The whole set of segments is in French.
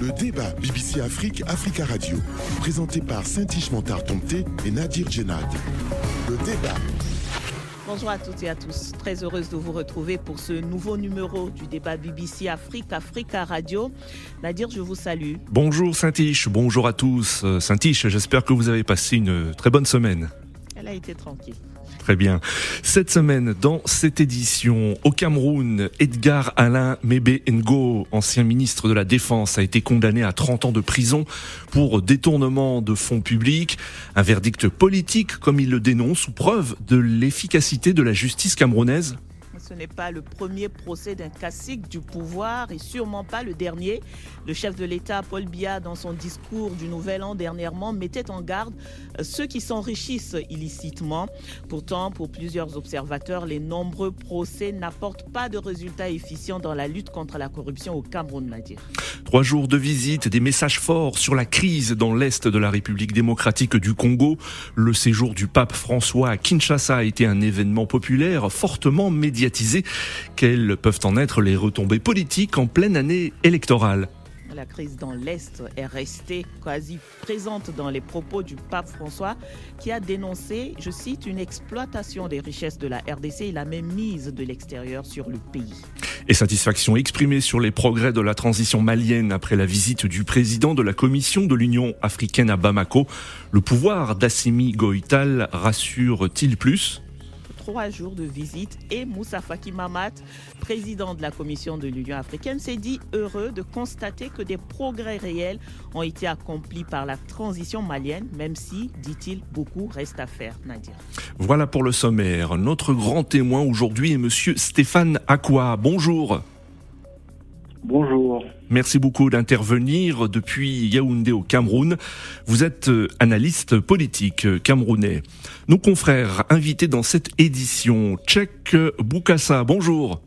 Le débat BBC Afrique, Africa Radio, présenté par Saint-Ish Tomté et Nadir Djenad. Le débat. Bonjour à toutes et à tous. Très heureuse de vous retrouver pour ce nouveau numéro du débat BBC Afrique, Africa Radio. Nadir, je vous salue. Bonjour Saint-Ish, bonjour à tous. Euh, Saint-Ish, j'espère que vous avez passé une très bonne semaine. Elle a été tranquille. Très bien. Cette semaine, dans cette édition, au Cameroun, Edgar Alain Mebe Ngo, ancien ministre de la Défense, a été condamné à 30 ans de prison pour détournement de fonds publics. Un verdict politique, comme il le dénonce, ou preuve de l'efficacité de la justice camerounaise ce n'est pas le premier procès d'un classique du pouvoir et sûrement pas le dernier. Le chef de l'État, Paul Biya, dans son discours du Nouvel An dernièrement, mettait en garde euh, ceux qui s'enrichissent illicitement. Pourtant, pour plusieurs observateurs, les nombreux procès n'apportent pas de résultats efficients dans la lutte contre la corruption au Cameroun, Nadir. Trois jours de visite, des messages forts sur la crise dans l'Est de la République démocratique du Congo. Le séjour du pape François à Kinshasa a été un événement populaire fortement quelles peuvent en être les retombées politiques en pleine année électorale la crise dans l'Est est restée quasi présente dans les propos du pape François qui a dénoncé, je cite, une exploitation des richesses de la RDC et la même mise de l'extérieur sur le pays. Et satisfaction exprimée sur les progrès de la transition malienne après la visite du président de la Commission de l'Union africaine à Bamako. Le pouvoir d'Assimi Goïtal rassure-t-il plus? Trois jours de visite et Moussa Faki Mamat, président de la Commission de l'Union africaine, s'est dit heureux de constater que des progrès réels ont été accomplis par la transition malienne, même si, dit-il, beaucoup reste à faire, Nadia. Voilà pour le sommaire. Notre grand témoin aujourd'hui est monsieur Stéphane Aqua. Bonjour. Bonjour. Merci beaucoup d'intervenir depuis Yaoundé au Cameroun. Vous êtes euh, analyste politique euh, camerounais. Nos confrères invités dans cette édition, Tchèque Boukassa, bonjour.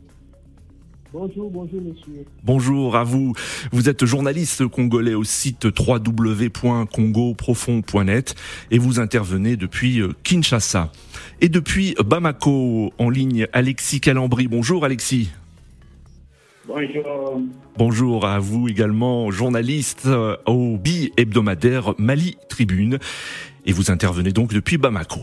Bonjour, bonjour monsieur. Bonjour à vous. Vous êtes journaliste congolais au site www.congoprofond.net et vous intervenez depuis euh, Kinshasa. Et depuis Bamako, en ligne, Alexis Calambri. Bonjour Alexis. Bonjour. Bonjour à vous également, journaliste euh, au bi-hebdomadaire Mali Tribune. Et vous intervenez donc depuis Bamako.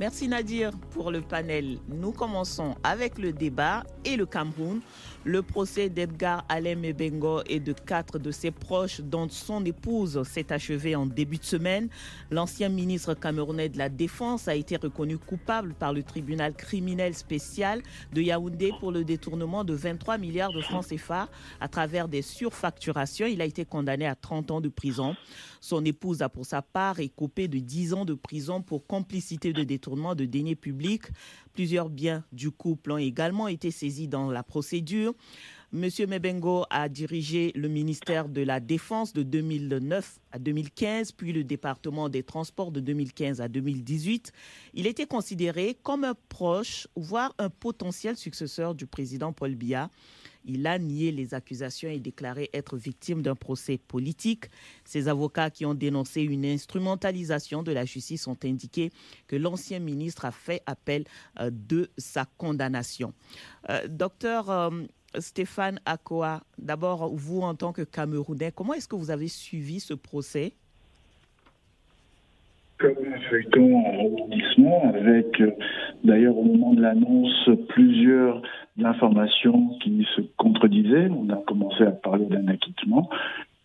Merci Nadir pour le panel. Nous commençons avec le débat et le Cameroun. Le procès d'Edgar Alem Bengo et de quatre de ses proches, dont son épouse, s'est achevé en début de semaine. L'ancien ministre camerounais de la Défense a été reconnu coupable par le tribunal criminel spécial de Yaoundé pour le détournement de 23 milliards de francs CFA à travers des surfacturations. Il a été condamné à 30 ans de prison. Son épouse a pour sa part écopé de 10 ans de prison pour complicité de détournement de deniers publics. Plusieurs biens du couple ont également été saisis dans la procédure. Monsieur Mebengo a dirigé le ministère de la Défense de 2009 à 2015, puis le département des Transports de 2015 à 2018. Il était considéré comme un proche, voire un potentiel successeur du président Paul Biya. Il a nié les accusations et déclaré être victime d'un procès politique. Ses avocats qui ont dénoncé une instrumentalisation de la justice ont indiqué que l'ancien ministre a fait appel euh, de sa condamnation. Euh, docteur euh, Stéphane Akoa, d'abord, vous en tant que Camerounais, comment est-ce que vous avez suivi ce procès? Comme un feuilleton en rebondissement, avec d'ailleurs au moment de l'annonce plusieurs informations qui se contredisaient. On a commencé à parler d'un acquittement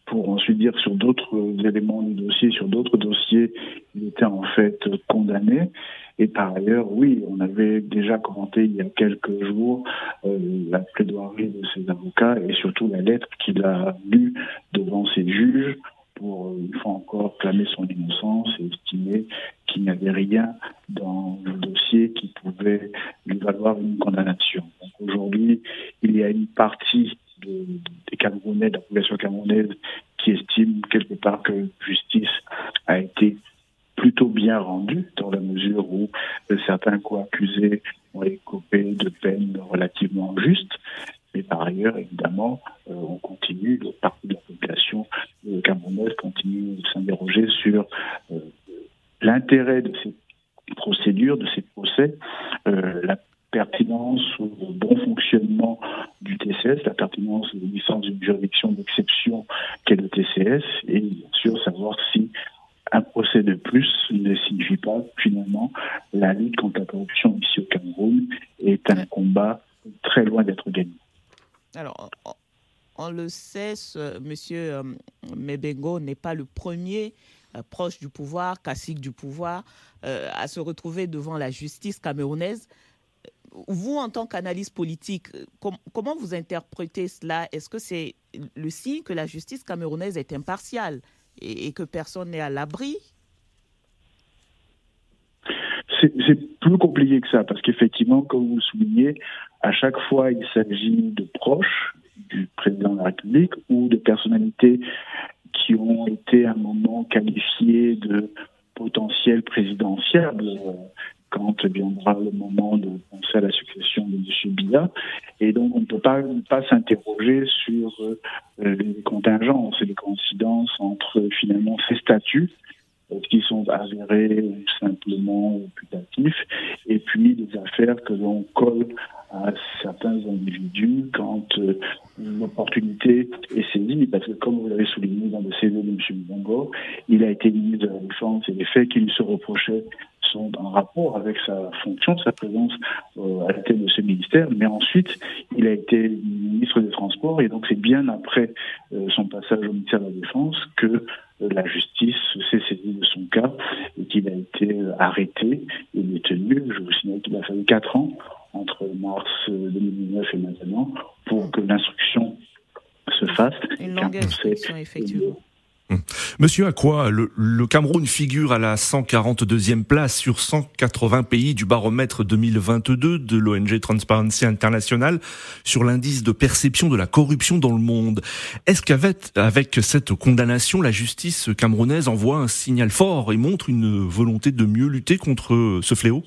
pour ensuite dire sur d'autres éléments du dossier, sur d'autres dossiers, il était en fait condamné. Et par ailleurs, oui, on avait déjà commenté il y a quelques jours euh, la plaidoirie de ses avocats et surtout la lettre qu'il a lue devant ses juges pour euh, une fois encore clamer son innocence et estimer qu'il n'y avait rien dans le dossier qui pouvait lui valoir une condamnation. Aujourd'hui, il y a une partie de, des Camerounais, de la population camerounaise, qui estime quelque part que justice a été plutôt bien rendue dans la mesure où euh, certains co-accusés ont écopé de peines relativement justes. Mais par ailleurs, évidemment, euh, on continue, le de la population euh, camerounaise continue de s'interroger sur l'intérêt de ces procédures, de ces procès, la pertinence ou au bon fonctionnement du TCS, la pertinence de l'existence d'une juridiction d'exception qu'est le TCS, et bien sûr savoir si un procès de plus ne signifie pas finalement la lutte contre la corruption ici au Cameroun est un combat très loin d'être gagné. Alors, on le sait, M. Monsieur euh, Mebengo n'est pas le premier euh, proche du pouvoir, cacique du pouvoir, euh, à se retrouver devant la justice camerounaise. Vous, en tant qu'analyste politique, comment vous interprétez cela? Est-ce que c'est le signe que la justice camerounaise est impartiale et, que personne n'est à l'abri? C'est plus compliqué que ça, parce qu'effectivement, comme vous soulignez, à chaque fois, il s'agit de proches du président de la République ou de personnalités qui ont été à un moment qualifiées de potentiel présidentiel euh, quand viendra le moment de penser à la succession de M. Biya. Et donc, on ne peut pas, pas s'interroger sur euh, les contingences et les coïncidences entre finalement ces statuts qui sont avérés ou simplement putatifs, et puis des affaires que l'on colle à certains individus quand euh, l'opportunité est saisie, parce que comme vous l'avez souligné dans le CV de M. Bongo, il a été ministre de la Défense et les faits qui lui se reprochaient sont en rapport avec sa fonction, sa présence euh, à la tête de ce ministère, mais ensuite il a été ministre des Transports et donc c'est bien après euh, son passage au ministère de la Défense que euh, la justice s'est saisie de son cas et qu'il a été arrêté et détenu. Je vous signale qu'il a fallu quatre ans entre mars 2019 et maintenant pour que l'instruction se fasse. Une longue instruction, effectivement. Hum. Monsieur à le, le Cameroun figure à la 142e place sur 180 pays du baromètre 2022 de l'ONG Transparency International sur l'indice de perception de la corruption dans le monde? Est-ce qu'avec avec cette condamnation, la justice camerounaise envoie un signal fort et montre une volonté de mieux lutter contre ce fléau?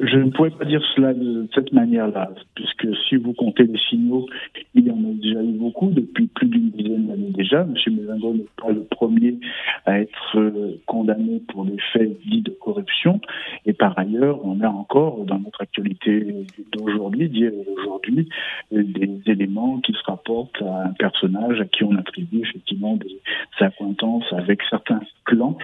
Je ne pourrais pas dire cela de cette manière-là, puisque si vous comptez les signaux, il y en a déjà eu beaucoup depuis plus d'une dizaine d'années déjà. M. Mézingo n'est pas le premier à être euh, condamné pour des faits dits de corruption. Et par ailleurs, on a encore dans notre actualité d'aujourd'hui, d'hier et d'aujourd'hui, des éléments qui se rapportent à un personnage à qui on attribue effectivement des acquaintances avec certains clans,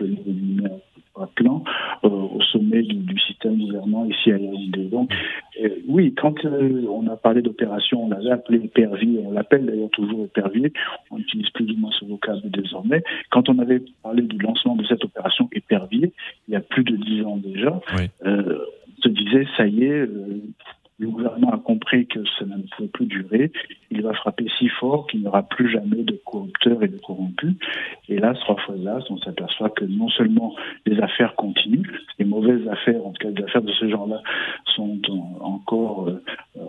plan euh, au sommet du, système gouvernant ici à Yaoundé. Donc, euh, oui, quand euh, on a parlé d'opération, on l'avait appelé épervier, on l'appelle d'ailleurs toujours épervier, on utilise plus ou moins ce vocable désormais. Quand on avait parlé du lancement de cette opération épervier, il y a plus de dix ans déjà, on se disait, ça y est, le gouvernement a compris que ça ne pouvait plus durer. Il va frapper si fort qu'il n'y aura plus jamais de corrupteurs et de corrompus. Et là, trois fois là, on s'aperçoit que non seulement les affaires continuent, les mauvaises affaires, en tout cas des affaires de ce genre-là, sont encore euh, euh,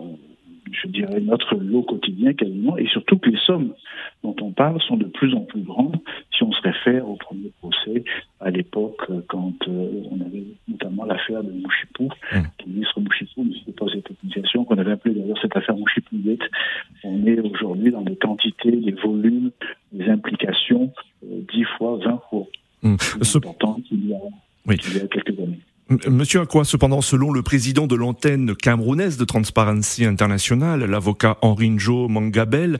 je dirais, notre lot quotidien quasiment, et surtout que les sommes dont on parle sont de plus en plus grandes si on se réfère au premier procès à l'époque quand euh, on avait notamment l'affaire de Mouchipou, mmh. le ministre Mouchipou ne s'était pas cette utilisation qu'on avait appelé d'ailleurs cette affaire Mouchipoulette. On est aujourd'hui dans des quantités, des volumes, des implications euh, dix fois, vingt fois mmh. importantes qu'il y, y a quelques années. Monsieur Akwa, cependant, selon le président de l'antenne camerounaise de Transparency International, l'avocat Henri Njo Mangabel,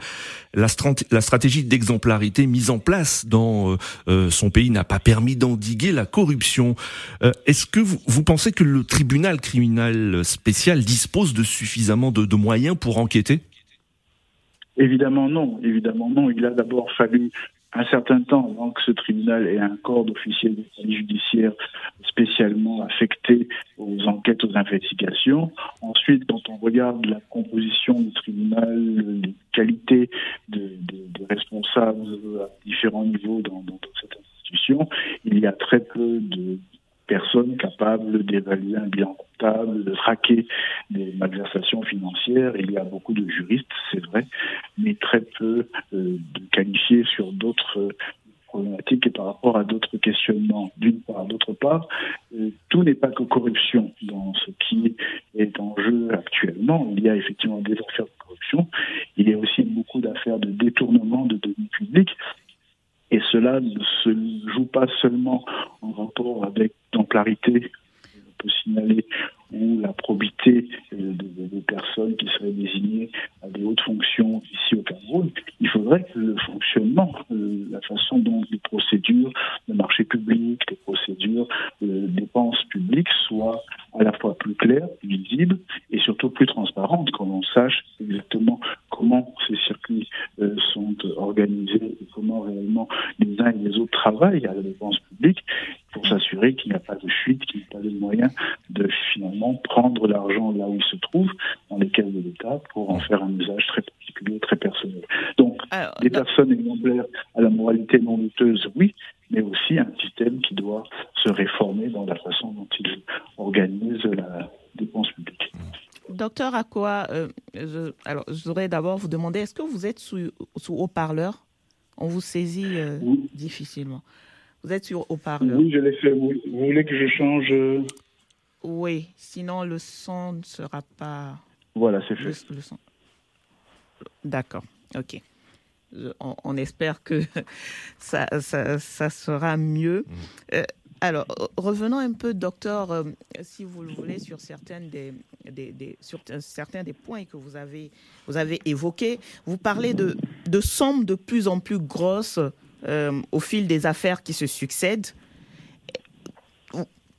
la, stratégie d'exemplarité mise en place dans euh, euh, son pays n'a pas permis d'endiguer la corruption. Euh, est-ce que vous, pensez que le tribunal criminel spécial dispose de suffisamment de moyens pour enquêter? Évidemment non, évidemment non. Il a d'abord fallu un certain temps avant que ce tribunal ait un corps d'officiers de police judiciaire spécialement affecté aux enquêtes, aux investigations. Ensuite, quand on regarde la composition du tribunal, les qualités de, responsables à différents niveaux dans, dans cette institution, il y a très peu de personnes capables d'évaluer un bilan comptable, de traquer des malversations financières. Il y a beaucoup de juristes, c'est vrai, mais très peu euh, de qualifiés sur d'autres euh, problématiques et par rapport à d'autres questionnements. D'une part, d'autre part, euh, tout n'est pas que corruption dans ce qui est en jeu actuellement. Il y a effectivement des affaires de corruption, il y a aussi beaucoup d'affaires de détournement de données publiques et cela ne se joue pas seulement en rapport avec l'exemplarité peut signaler ou la probité euh, des personnes qui seraient désignées à des hautes fonctions ici au Cameroun, il faudrait que le fonctionnement, euh, la façon dont les procédures de marché public, les procédures euh, de dépenses publiques soient à la fois plus claires, plus visibles et surtout plus transparentes, on sache exactement comment ces circuits sont organisés autres travaillent à la dépense publique pour s'assurer qu'il n'y a pas de fuite, qu'il n'y a pas de moyen de finalement prendre l'argent là où il se trouve, dans les caisses de l'État, pour en faire un usage très particulier, très personnel. Donc, des personnes exemplaires à la moralité non douteuse, oui, mais aussi un système qui doit se réformer dans la façon dont il organise la dépense publique. Docteur Akoa, euh, je, alors je voudrais d'abord vous demander, est-ce que vous êtes sous, haut-parleur? On vous saisit euh, difficilement. Vous êtes sur haut-parleur Oui, je l'ai fait. Vous, voulez que je change euh? Oui, sinon le son ne sera pas. Voilà, c'est fait. D'accord, ok. On, espère que ça, ça, ça sera mieux. Mm. Euh, alors, revenons un peu, docteur, euh, si vous le voulez, sur, certains des points que vous avez, évoqués. Vous parlez de, de sommes de plus en plus grosses euh, au fil des affaires qui se succèdent.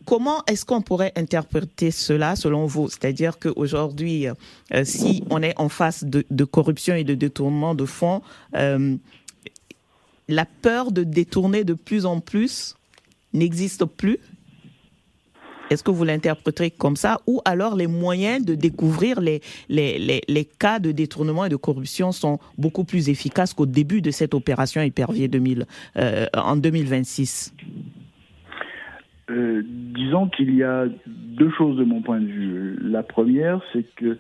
Comment est-ce qu'on pourrait interpréter cela selon vous? C'est-à-dire qu'aujourd'hui, euh, si on est en face de, corruption et de détournement de fonds, euh, la peur de détourner de plus en plus n'existe plus est-ce que vous l'interpréterez comme ça? Ou alors les moyens de découvrir les, cas de détournement et de corruption sont beaucoup plus efficaces qu'au début de cette opération Hypervier 2000, euh, en 2026 euh, disons qu'il y a deux choses de mon point de vue. La première, c'est que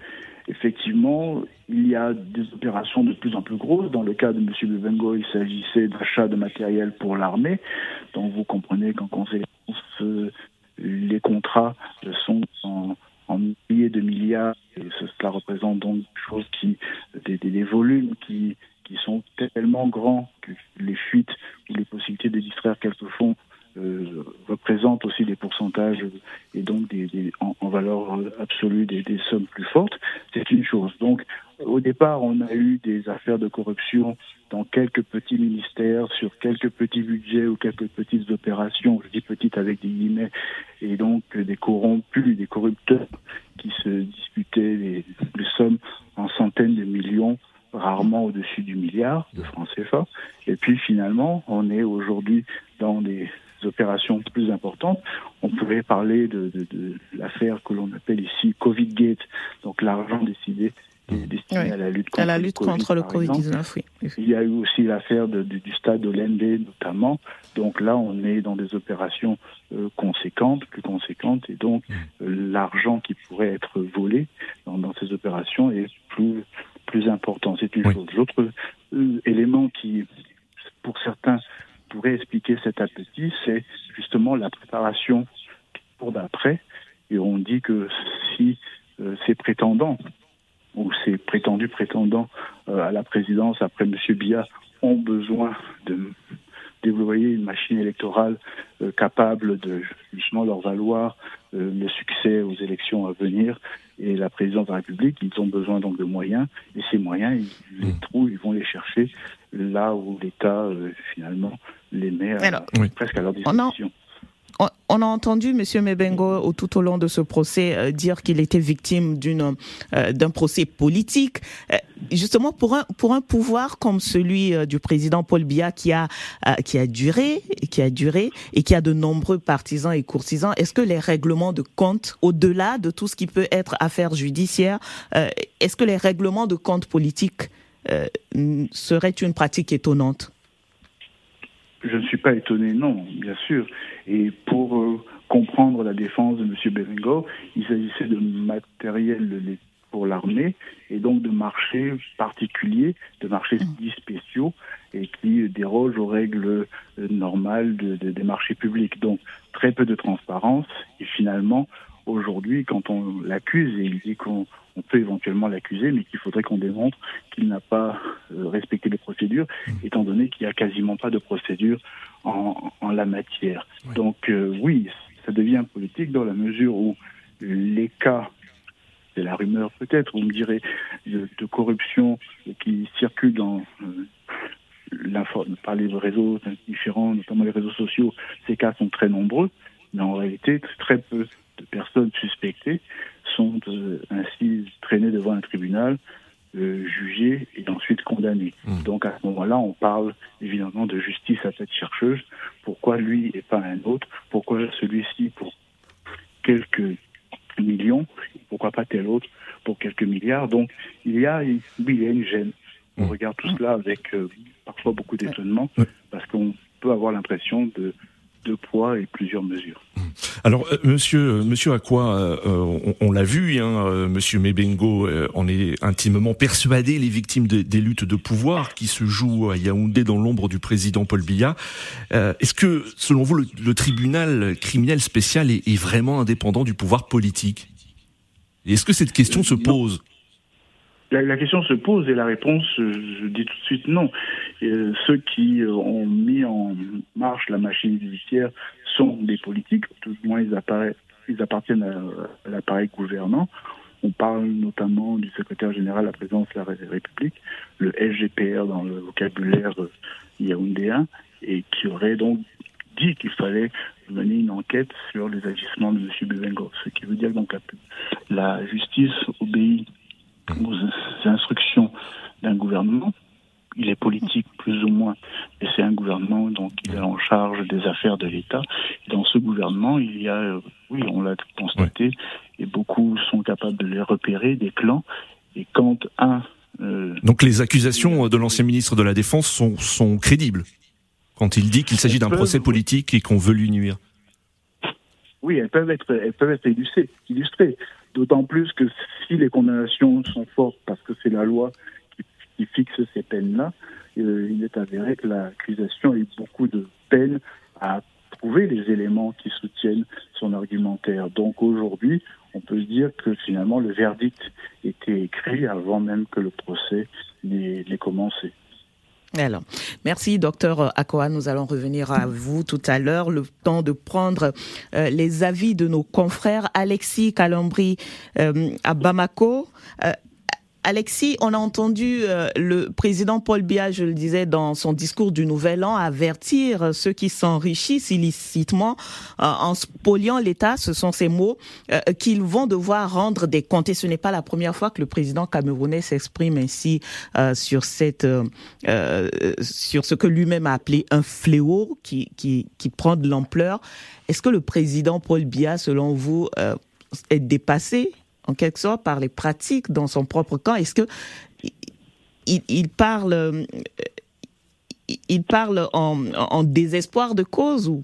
effectivement, il y a des opérations de plus en plus grosses. Dans le cas de M. Bevengo, il s'agissait d'achat de matériel pour l'armée. Donc vous comprenez qu'en conséquence, les contrats sont en, milliers de milliards. Et cela représente donc des, volumes qui, qui sont tellement grands que les fuites ou les possibilités de distraire quelques fonds euh, représentent aussi des pourcentages et donc des, en, valeur absolue des, des, sommes plus fortes, c'est une chose. Donc, au départ, on a eu des affaires de corruption dans quelques petits ministères, sur quelques petits budgets ou quelques petites opérations, je dis petites avec des guillemets, et donc des corrompus, des corrupteurs qui se disputaient les, les sommes en centaines de millions rarement au-dessus du milliard de francs CFA. Et puis finalement, on est aujourd'hui dans des opérations plus importantes. On pourrait parler de, l'affaire que l'on appelle ici Covid-Gate, donc l'argent décidé destiné à la lutte contre, le Covid-19. Oui. Il y a eu aussi l'affaire du stade de notamment. Donc là, on est dans des opérations euh, conséquentes, plus conséquentes, et donc mmh. euh, l'argent qui pourrait être volé dans, ces opérations est plus plus important. C'est une chose. L'autre euh, élément qui, pour certains, pourrait expliquer cet appétit, c'est justement la préparation pour d'après. Et on dit que si euh, ces prétendants ou ces prétendus prétendants euh, à la présidence après M. Biya ont besoin de déployer une machine électorale euh, capable de justement leur valoir le succès aux élections à venir et la présidence de la République, ils ont besoin donc de moyens et ces moyens, ils les mmh. trouvent, ils vont les chercher là où l'État finalement les met presque à leur disposition. On a entendu M. Mebengo tout au long de ce procès euh, dire qu'il était victime euh, d'un procès politique. Euh, justement pour un pour un pouvoir comme celui du président Paul Biya qui a qui a duré qui a duré et qui a de nombreux partisans et courtisans, est-ce que les règlements de compte au-delà de tout ce qui peut être affaire judiciaire, est-ce que les règlements de compte politiques seraient une pratique étonnante? Je ne suis pas étonné, non, bien sûr. Et pour euh, comprendre la défense de M. Berengo, il s'agissait de matériel pour l'armée et donc de marchés particuliers, de marchés mmh. spéciaux et qui dérogent aux règles euh, normales des marchés publics. Donc très peu de transparence et finalement aujourd'hui, quand on l'accuse, et il dit qu'on peut éventuellement l'accuser, mais qu'il faudrait qu'on démontre qu'il n'a pas euh, respecté les procédures, mmh. étant donné qu'il n'y a quasiment pas de procédure en, la matière. Donc euh, oui, ça devient politique dans la mesure où les cas c'est la rumeur peut-être, vous me direz, de, corruption qui circule dans euh, par les réseaux différents, notamment les réseaux sociaux, ces cas sont très nombreux, mais en réalité, très peu de personnes suspectées sont euh, ainsi traînées devant un tribunal, euh, jugées et ensuite condamnées. Mmh. Donc à ce moment-là, on parle évidemment de justice à tête chercheuse. Pourquoi lui et pas un autre? Pourquoi celui-ci pour quelques millions? Pourquoi pas tel autre pour quelques milliards? Donc il y a, oui, il y a une gêne. On mmh. regarde tout cela avec euh, parfois beaucoup d'étonnement parce qu'on peut avoir l'impression de deux poids et plusieurs mesures. Alors, euh, monsieur, euh, monsieur Aqua, euh, on, l'a vu, hein, monsieur Mebengo, on est intimement persuadé les victimes des luttes de pouvoir qui se jouent à Yaoundé dans l'ombre du président Paul Biya. Est-ce que, selon vous, le, tribunal criminel spécial est, vraiment indépendant du pouvoir politique? Est-ce que cette question se pose? La, question se pose et la réponse, je dis tout de suite non. Ceux qui ont mis en marche la machine judiciaire sont des politiques, tout au moins ils, appartiennent à, l'appareil gouvernant. On parle notamment du secrétaire général de la présidence de la République, le SGPR dans le vocabulaire yaoundéen, et qui aurait donc dit qu'il fallait mener une enquête sur les agissements de M. Bebengo. Ce qui veut dire donc la, la justice obéit aux instructions d'un gouvernement il est politique plus ou moins, et c'est un gouvernement donc il est en charge des affaires de l'État. Dans ce gouvernement, il y a, euh, oui, on l'a constaté, et beaucoup sont capables de les repérer, des clans. Et quand un euh, donc les accusations de l'ancien ministre de la Défense sont, sont crédibles quand il dit qu'il s'agit d'un procès politique et qu'on veut lui nuire. Oui, elles peuvent être, elles peuvent être illustrées, illustrées. D'autant plus que si les condamnations sont fortes, parce que c'est la loi qui fixe ces peines-là, euh, il est avéré que l'accusation a eu beaucoup de peine à trouver les éléments qui soutiennent son argumentaire. Donc aujourd'hui, on peut se dire que finalement le verdict était écrit avant même que le procès n'ait commencé. Alors, merci docteur Akoa. Nous allons revenir à vous tout à l'heure. Le temps de prendre euh, les avis de nos confrères. Alexis Calambri euh, à Bamako. Alexis, on a entendu euh, le président Paul Biya, je le disais dans son discours du Nouvel An, avertir ceux qui s'enrichissent illicitement euh, en spoliant l'État, ce sont ces mots, euh, qu'ils vont devoir rendre des comptes. Et ce n'est pas la première fois que le président camerounais s'exprime ainsi sur cette, sur ce que lui-même a appelé un fléau qui, qui, qui prend de l'ampleur. Est-ce que le président Paul Biya, selon vous, est dépassé en quelque sorte par les pratiques dans son propre camp Est-ce que il, parle, euh, il parle en, désespoir de cause ou?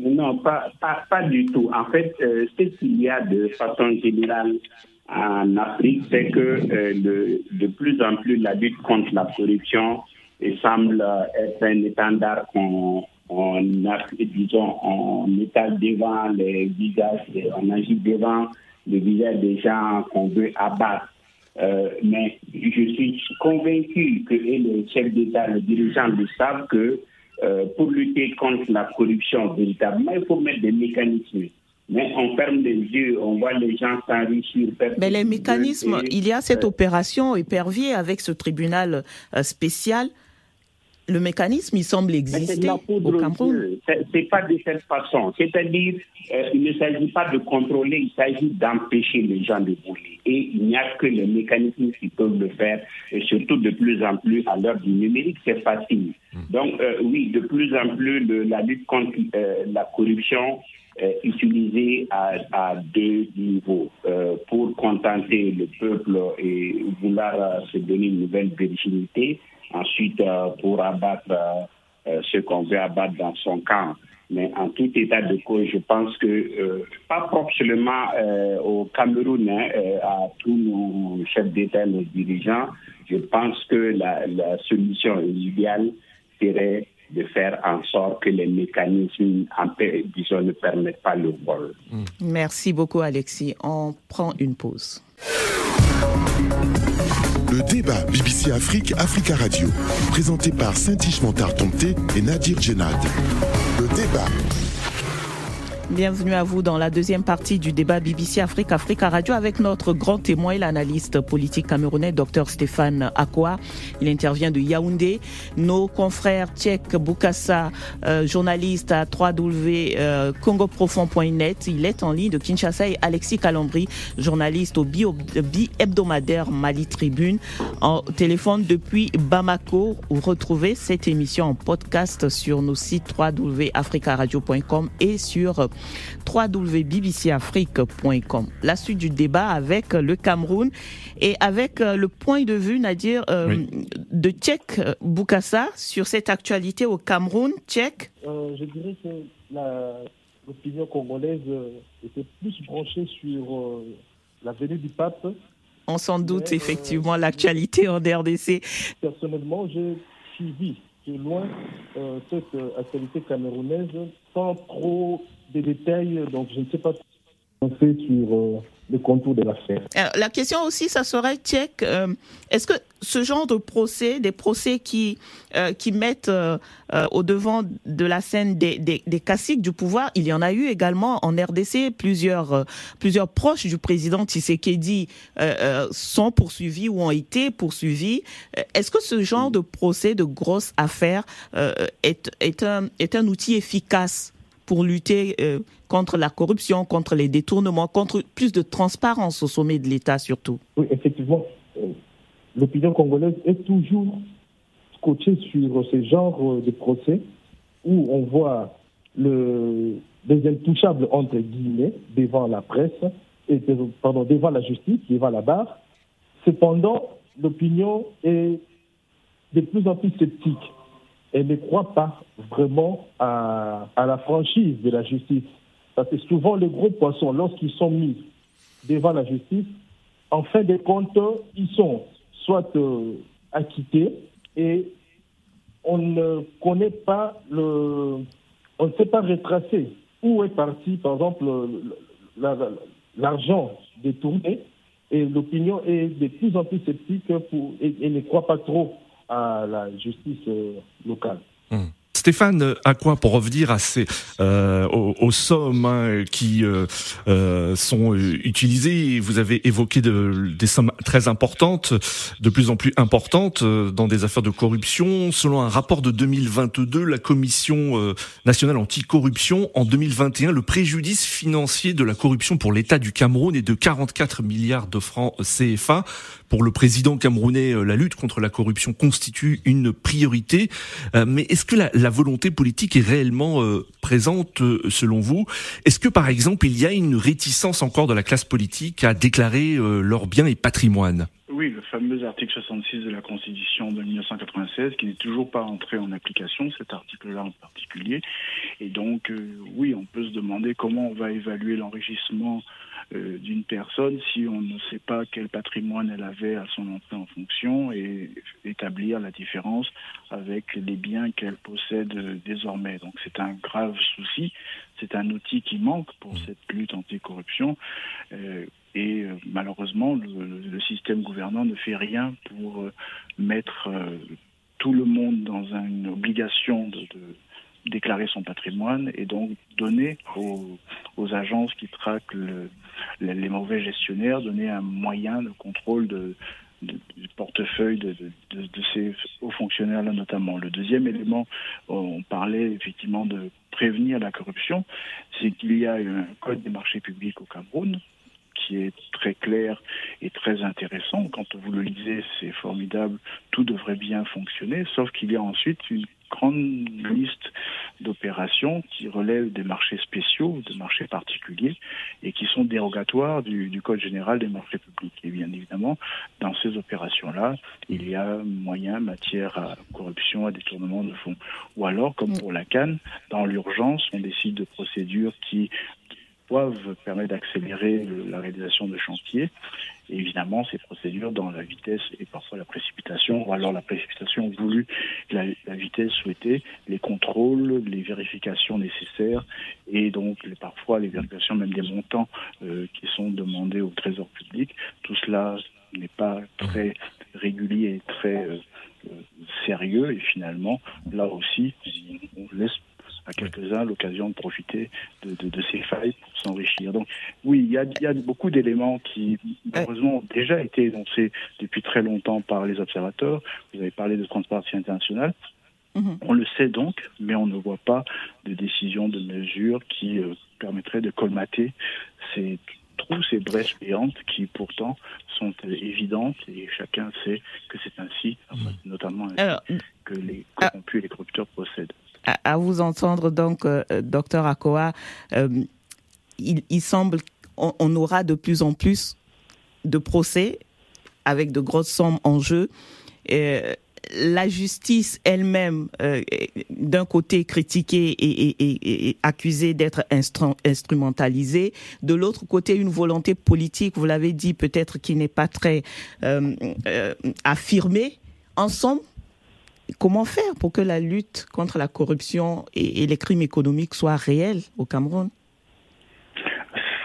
Non, pas, du tout. En fait, euh, ce qu'il y a de façon générale en Afrique, c'est que euh, de, de, plus en plus la lutte contre la corruption semble être un étendard qu'on on, disons, on étale devant les visages, on agit devant les visages des gens qu'on veut abattre. Euh, mais je suis convaincu que les chefs d'État, les dirigeants le savent que euh, pour lutter contre la corruption véritablement, il faut mettre des mécanismes. Mais on ferme les yeux, on voit les gens s'enrichir. Mais les mécanismes, il y a cette opération épervier avec ce tribunal euh, spécial le mécanisme, il semble exister au Cameroun. C'est pas de cette façon. C'est-à-dire, euh, il ne s'agit pas de contrôler, il s'agit d'empêcher les gens de voler. Et il n'y a que les mécanismes qui peuvent le faire, et surtout de plus en plus à l'heure du numérique, c'est facile. Hmm. Donc, euh, oui, de plus en plus, la lutte contre euh, la corruption est utilisée à, à deux niveaux. pour contenter le peuple et vouloir se donner une nouvelle virginité, ensuite euh, pour abattre euh, euh, ce qu'on veut abattre dans son camp. Mais en tout état de cause, je pense que, pas propre seulement au Cameroun, hein, à tous nos chefs d'État, nos dirigeants, je pense que la, solution idéale serait de faire en sorte que les mécanismes, disons, ne permettent pas le vol. Merci beaucoup, Alexis. On prend une pause. Le débat BBC Afrique, Africa Radio, présenté par Saint-Ish Montar et Nadir Djenad. Le débat. Bienvenue à vous dans la deuxième partie du débat BBC Afrique Africa Radio avec notre grand témoin, l'analyste politique camerounais, Dr Stéphane Akwa. Il intervient de Yaoundé. Nos confrères tchèques Boukassa, euh, journaliste à www.congoprofond.net. Il est en ligne de Kinshasa et Alexis Calambri, journaliste au bi-hebdomadaire Mali Tribune, en téléphone depuis Bamako. Vous retrouvez cette émission en podcast sur nos sites www.africaradio.com et sur www.bbcafrique.com. La suite du débat avec le Cameroun et avec euh, le point de vue, Nadir, euh, de Tchèque Boukassa sur cette actualité au Cameroun. Tchèque? Euh, Je dirais que l'opinion congolaise était plus branchée sur la venue du pape. On s'en doute effectivement l'actualité en RDC. Personnellement, j'ai suivi de loin cette actualité camerounaise sans trop des détails, donc je ne sais pas fait sur euh, le contour de l'affaire. La question aussi, ça serait, Tchèque, euh, est-ce que ce genre de procès, des procès qui, euh, qui mettent au devant de la scène des, des, des classiques du pouvoir, il y en a eu également en RDC, plusieurs, plusieurs proches du président Tshisekedi sont poursuivis ou ont été poursuivis. Est-ce que ce genre de procès, de grosses affaires, est, est, un, est un outil efficace pour lutter euh, contre la corruption, contre les détournements, contre plus de transparence au sommet de l'État surtout. Oui, effectivement, euh, l'opinion congolaise est toujours scotchée sur ce genre de procès où on voit des intouchables, entre guillemets, devant la presse, et, pardon, devant la justice, devant la barre. Cependant, l'opinion est de plus en plus sceptique elle ne croit pas vraiment à, la franchise de la justice. Parce que souvent, les gros poissons, lorsqu'ils sont mis devant la justice, en fin de compte, ils sont soit euh, acquittés et on ne connaît pas le. On ne sait pas retracer où est parti, par exemple, l'argent détourné. Et l'opinion est de plus en plus sceptique et ne croit pas trop à la justice euh, locale. Mmh. Stéphane à quoi pour revenir à ces, euh, aux, sommes hein, qui euh, euh, sont utilisées, vous avez évoqué de, des sommes très importantes, de plus en plus importantes dans des affaires de corruption. Selon un rapport de 2022, la Commission nationale anticorruption, en 2021, le préjudice financier de la corruption pour l'État du Cameroun est de 44 milliards de francs CFA. Pour le président camerounais, la lutte contre la corruption constitue une priorité. Mais est-ce que la, volonté politique est réellement euh, présente euh, selon vous? Est-ce que par exemple il y a une réticence encore de la classe politique à déclarer euh, leurs biens et patrimoine oui, le fameux article 66 de la Constitution de 1996 qui n'est toujours pas entré en application, cet article-là en particulier. Et donc, oui, on peut se demander comment on va évaluer l'enrichissement euh, d'une personne si on ne sait pas quel patrimoine elle avait à son entrée en fonction et établir la différence avec les biens qu'elle possède désormais. Donc c'est un grave souci, c'est un outil qui manque pour mmh. cette lutte anticorruption. Euh, et euh, malheureusement, le, système gouvernant ne fait rien pour mettre tout le monde dans une obligation de déclarer son patrimoine et donc donner aux, agences qui traquent les mauvais gestionnaires, donner un moyen de contrôle du portefeuille de, ces hauts fonctionnaires-là notamment. Le deuxième élément, on parlait effectivement de prévenir la corruption, c'est qu'il y a un code des marchés publics au Cameroun qui est très clair et très intéressant. Quand vous le lisez, c'est formidable, tout devrait bien fonctionner, sauf qu'il y a ensuite une grande liste d'opérations qui relèvent des marchés spéciaux, des marchés particuliers, et qui sont dérogatoires du, Code général des marchés publics. Et bien évidemment, dans ces opérations-là, il y a moyen, matière à corruption, à détournement de fonds. Ou alors, comme pour la Cannes, dans l'urgence, on décide de procédures qui doivent permettre d'accélérer la réalisation de chantiers. Évidemment, ces procédures dans la vitesse et parfois la précipitation, ou alors la précipitation voulue, la, vitesse souhaitée, les contrôles, les vérifications nécessaires, et donc parfois les vérifications même des montants euh, qui sont demandés au Trésor public. Tout cela n'est pas très régulier et très euh, euh, sérieux, et finalement, là aussi, on laisse à quelques quelques-uns l'occasion de profiter de, ces failles pour s'enrichir. Donc oui, il y a, y a beaucoup d'éléments qui malheureusement ont déjà été énoncés depuis très longtemps par les observateurs. Vous avez parlé de Transparency International. Mhm. On le sait donc, mais on ne voit pas de décision, de mesure qui euh, permettrait de colmater ces trous, ces brèches béantes qui pourtant sont euh, évidentes et chacun sait que c'est ainsi, mhm. notamment que les ah. corrompus et les corrupteurs procèdent. À, vous entendre donc, euh, docteur Akoa, il, semble qu'on aura de plus en plus de procès avec de grosses sommes en jeu la justice elle-même, euh, d'un côté critiquée et, accusée d'être instrumentalisée, de l'autre côté une volonté politique, vous l'avez dit, peut-être qui n'est pas très euh, euh, affirmée. En somme, comment faire pour que la lutte contre la corruption et, les crimes économiques soit réelle au Cameroun?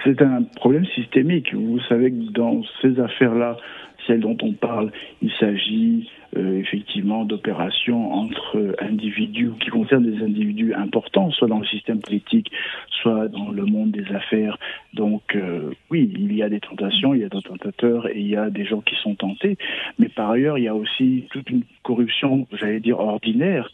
C'est un problème systémique. Vous savez que dans ces affaires-là, celles dont on parle, il s'agit euh, effectivement d'opérations entre individus qui concernent des individus importants, soit dans le système politique, soit dans le monde des affaires. Donc euh, oui, il y a des tentations, il y a des tentateurs et il y a des gens qui sont tentés. Mais par ailleurs, il y a aussi toute une corruption, j'allais dire ordinaire,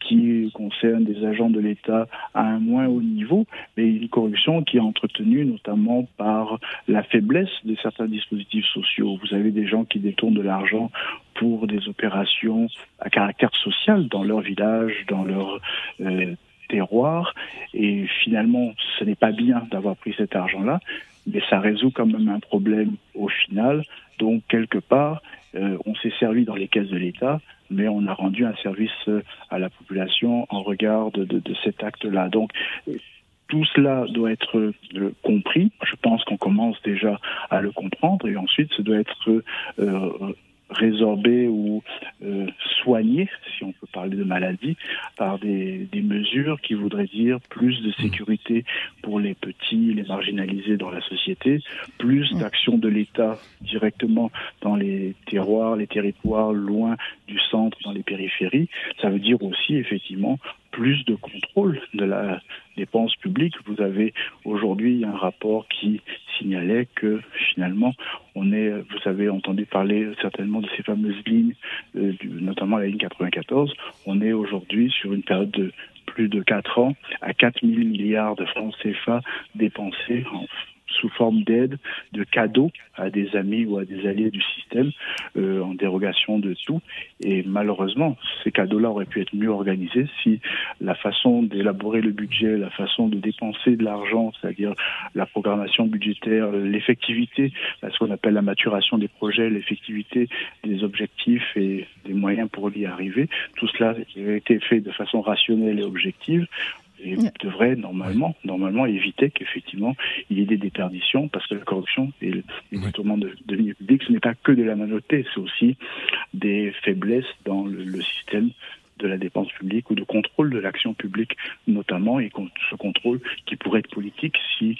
qui concerne des agents de l'État à un moins haut niveau, mais une corruption qui est entretenue notamment par la faiblesse de certains dispositifs sociaux. Vous avez des gens qui détournent de l'argent pour des opérations à caractère social dans leur village, dans leur euh, terroir, et finalement, ce n'est pas bien d'avoir pris cet argent-là, mais ça résout quand même un problème au final. Donc, quelque part, euh, on s'est servi dans les caisses de l'État, mais on a rendu un service euh, à la population en regard de, cet acte-là. Donc, tout cela doit être compris. Je pense qu'on commence déjà à le comprendre et ensuite, ça doit être résorber ou euh, soigner, si on peut parler de maladie, par des, des, mesures qui voudraient dire plus de sécurité pour les petits, les marginalisés dans la société, plus d'action de l'État directement dans les terroirs, les territoires loin du centre, dans les périphéries. Ça veut dire aussi effectivement plus de contrôle de la dépense publique. Vous avez aujourd'hui un rapport qui signalait que finalement, on est, vous avez entendu parler certainement de ces fameuses lignes, euh, notamment la ligne 94. On est aujourd'hui sur une période de plus de 4 ans à 4 000 milliards de francs CFA dépensés en sous forme d'aide, de cadeaux à des amis ou à des alliés du système, euh, en dérogation de tout. Et malheureusement, ces cadeaux-là auraient pu être mieux organisés si la façon d'élaborer le budget, la façon de dépenser de l'argent, c'est-à-dire la programmation budgétaire, l'effectivité, ce qu'on appelle la maturation des projets, l'effectivité des objectifs et des moyens pour y arriver, tout cela a été fait de façon rationnelle et objective et devrait normalement, normalement éviter qu'effectivement il y ait des déperditions parce que la corruption et le détournement de, de public, ce n'est pas que de la manoté, c'est aussi des faiblesses dans le, système de la dépense publique ou de contrôle de l'action publique notamment et ce contrôle qui pourrait être politique si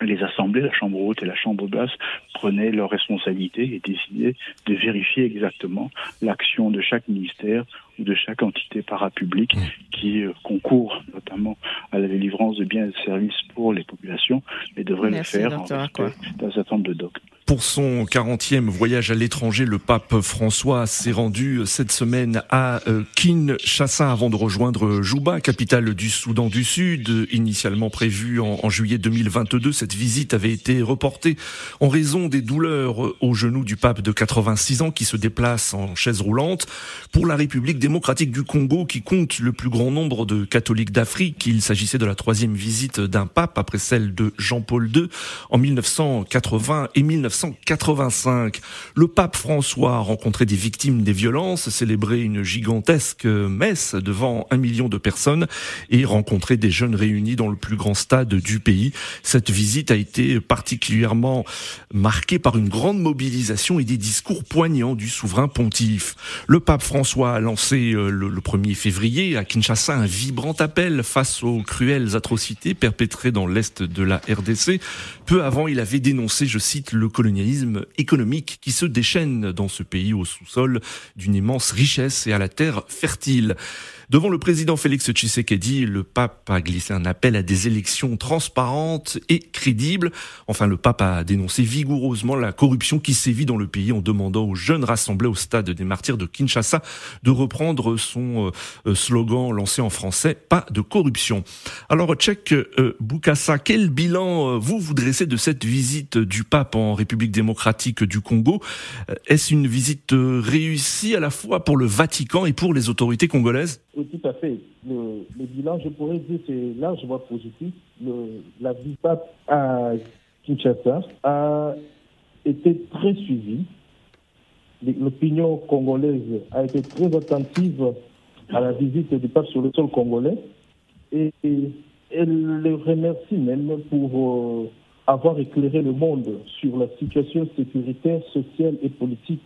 les assemblées, la Chambre haute et la Chambre basse prenaient leurs responsabilités et décidaient de vérifier exactement l'action de chaque ministère de chaque entité parapublique mmh. qui euh, concourt notamment à la délivrance de biens et de services pour les populations, mais devrait le faire en respect d'un certain nombre de dogmes. Pour son 40e voyage à l'étranger, le pape François s'est rendu cette semaine à euh, Kinshasa avant de rejoindre Juba, capitale du Soudan du Sud. Initialement prévue en, juillet 2022, cette visite avait été reportée en raison des douleurs au genou du pape de 86 ans qui se déplace en chaise roulante. Pour la République démocratique du Congo, qui compte le plus grand nombre de catholiques d'Afrique, il s'agissait de la troisième visite d'un pape après celle de Jean-Paul II en 1980 et 1980. 1985. Le pape François a rencontré des victimes des violences, célébré une gigantesque messe devant un million de personnes et rencontré des jeunes réunis dans le plus grand stade du pays. Cette visite a été particulièrement marquée par une grande mobilisation et des discours poignants du souverain pontife. Le pape François a lancé euh, le, 1er février à Kinshasa un vibrant appel face aux cruelles atrocités perpétrées dans l'est de la RDC. Peu avant, il avait dénoncé, je cite, le colonialisme colonialisme économique qui se déchaîne dans ce pays au sous-sol d'une immense richesse et à la terre fertile. Devant le président Félix Tshisekedi, le pape a glissé un appel à des élections transparentes et crédibles. Enfin, le pape a dénoncé vigoureusement la corruption qui sévit dans le pays en demandant aux jeunes rassemblés au stade des martyrs de Kinshasa de reprendre son euh, slogan lancé en français, pas de corruption. Alors, Tchèque euh, Boukassa, quel bilan euh, vous vous dressez de cette visite du pape en République démocratique du Congo? Est-ce une visite réussie à la fois pour le Vatican et pour les autorités congolaises? Tout à fait. Le, bilan, je pourrais dire, c'est largement positif. Le, la visite à Kinshasa a été très suivie. L'opinion congolaise a été très attentive à la visite du pape sur le sol congolais et, elle le remercie même pour euh, avoir éclairé le monde sur la situation sécuritaire, sociale et politique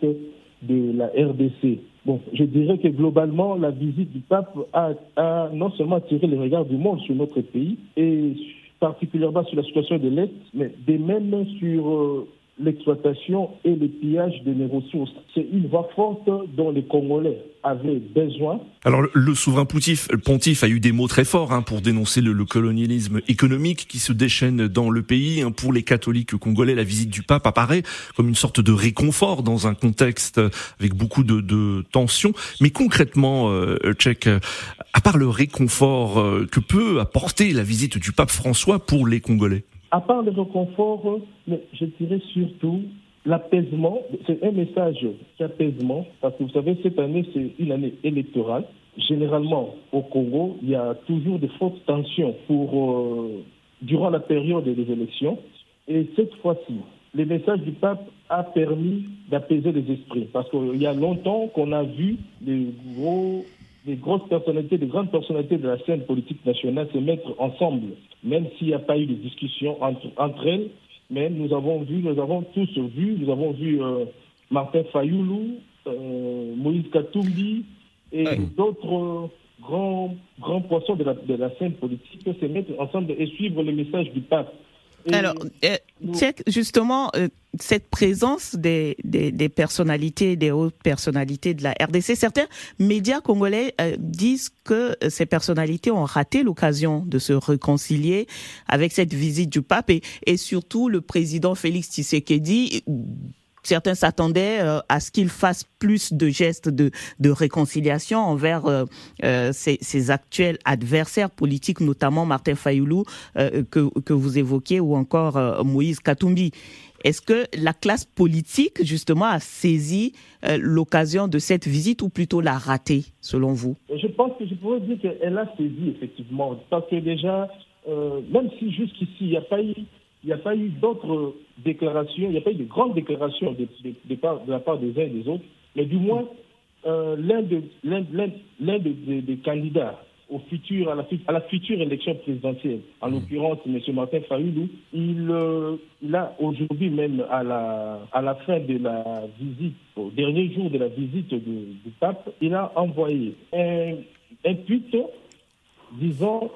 de la RDC. Bon, je dirais que globalement, la visite du pape a, non seulement attiré les regards du monde sur notre pays, et particulièrement sur la situation de l'Est, mais de même sur euh, l'exploitation et le pillage de nos ressources. C'est une voie forte dont les Congolais avaient besoin. Alors le souverain pontife, pontife a eu des mots très forts hein, pour dénoncer le, colonialisme économique qui se déchaîne dans le pays. Hein. Pour les catholiques congolais, la visite du pape apparaît comme une sorte de réconfort dans un contexte avec beaucoup de, de tensions. Mais concrètement, euh, Tchèque, à part le réconfort euh, que peut apporter la visite du pape François pour les Congolais? À part le réconfort, je dirais surtout l'apaisement. C'est un message d'apaisement, parce que vous savez, cette année, c'est une année électorale. Généralement, au Congo, il y a toujours de fortes tensions pour, euh, durant la période des élections. Et cette fois-ci, le message du pape a permis d'apaiser les esprits. Parce qu'il y a longtemps qu'on a vu des gros des grosses personnalités, des grandes personnalités de la scène politique nationale se mettre ensemble, même s'il n'y a pas eu de discussion entre, entre elles. Mais nous avons vu, nous avons tous vu, nous avons vu euh, Martin Fayoulou, euh, Moïse Katumbi et d'autres grands, grands poissons de la, de la scène politique se mettre ensemble et suivre le message du pape. Alors, euh, justement, euh, cette présence des, des, personnalités, des hautes personnalités de la RDC, certains médias congolais euh, disent que ces personnalités ont raté l'occasion de se réconcilier avec cette visite du pape et, et surtout le président Félix Tshisekedi certains s'attendaient euh, à ce qu'il fasse plus de gestes de, réconciliation envers euh, euh, ses, ses, actuels adversaires politiques, notamment Martin Fayoulou que, que vous évoquiez ou encore Moïse Katumbi. Est-ce que la classe politique, justement, a saisi l'occasion de cette visite ou plutôt l'a ratée, selon vous? Je pense que je pourrais dire qu'elle a saisi, effectivement. Parce que déjà, même si jusqu'ici, il n'y a pas eu il n'y a pas eu d'autres déclarations, il n'y a pas eu de grandes déclarations de, de, la part des uns et des autres, mais du moins, euh, l'un des de, candidats au futur, à, la, à la future élection présidentielle, en mmh. l'occurrence M. Martin Fayoulou, il, euh, il a aujourd'hui même à la, à la fin de la visite, au dernier jour de la visite du, pape, il a envoyé un, un tweet disant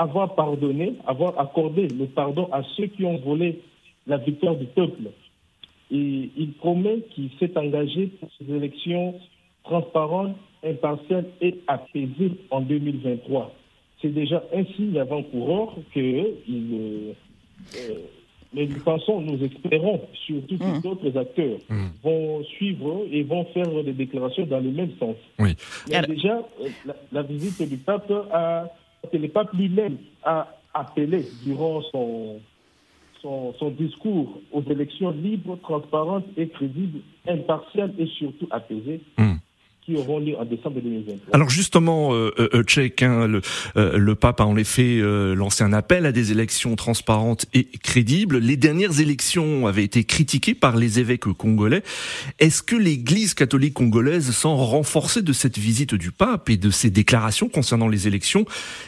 avoir pardonné, avoir accordé le pardon à ceux qui ont volé la victoire du peuple. Et il promet qu'il s'est engagé pour ces élections transparentes, impartiales et apaisées en 2023. C'est déjà un signe avant-coureur que il, euh, mais nous pensons, nous espérons, surtout que mmh. d'autres acteurs mmh. vont suivre et vont faire des déclarations dans le même sens. Oui. déjà, euh, la, la, visite du pape a que le pape lui-même a appelé durant son, son, discours aux élections libres, transparentes et crédibles, impartiales et surtout apaisées. Hmm qui auront lieu en décembre 2023. Alors justement, euh, euh, euh Tchèque, hein, le, euh, le, pape a en effet lancé un appel à des élections transparentes et crédibles. Les dernières élections avaient été critiquées par les évêques congolais. Est-ce que l'Église catholique congolaise sent renforcée de cette visite du pape et de ses déclarations concernant les élections?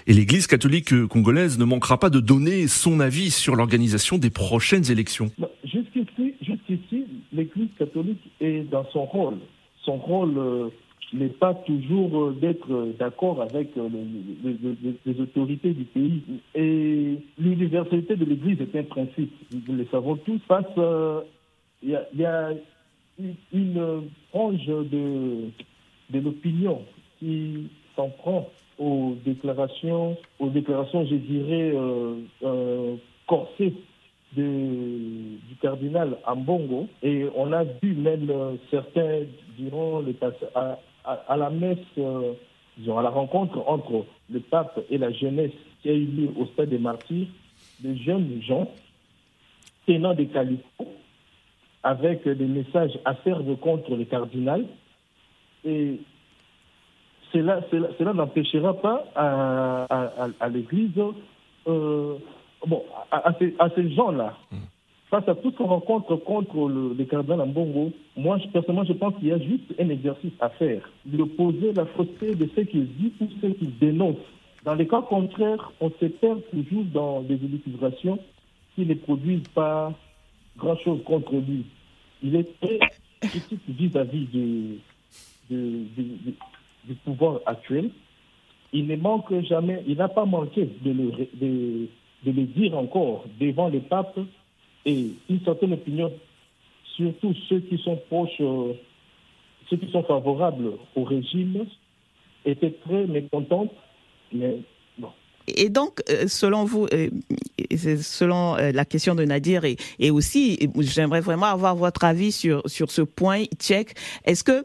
Et l'Église catholique congolaise ne manquera pas de donner son avis sur l'organisation des prochaines élections? Jusqu'ici, jusqu'ici, l'Église catholique est dans son rôle. Son rôle n'est pas toujours euh, d'être euh, d'accord avec euh, les, autorités du pays. Et l'universalité de l'Église est un principe, nous le savons tous, face il y a, une, frange de, de l'opinion qui s'en prend aux déclarations, aux déclarations, je dirais, corsées du cardinal Ambongo. Et on a vu même certains diront le à, à, la messe, euh, disons, à la rencontre entre le pape et la jeunesse qui a eu lieu au stade des martyrs, de jeunes gens tenant des qualités avec des messages acerbes contre le cardinal. Et cela, cela, n'empêchera pas à, l'Église, euh, bon, à, ces, gens-là, hmm. Face à toute rencontre contre le, le cardinal Mbongo, moi, personnellement, je pense qu'il y a juste un exercice à faire, de poser la fausseté de ce qu'il dit ou ce qu'il dénonce. Dans les cas contraires, on se perd toujours dans des élucubrations qui ne produisent pas grand-chose contre lui. Il est très critique vis-à-vis du pouvoir actuel. Il n'a pas manqué de le, de, le dire encore devant le pape et une certaine opinion, surtout ceux qui sont proches, euh, ceux qui sont favorables au régime, étaient très mécontents, mais et donc, euh, selon vous, euh, selon la question de Nadir, et, et aussi, j'aimerais vraiment avoir votre avis sur, sur ce point tchèque. Est-ce que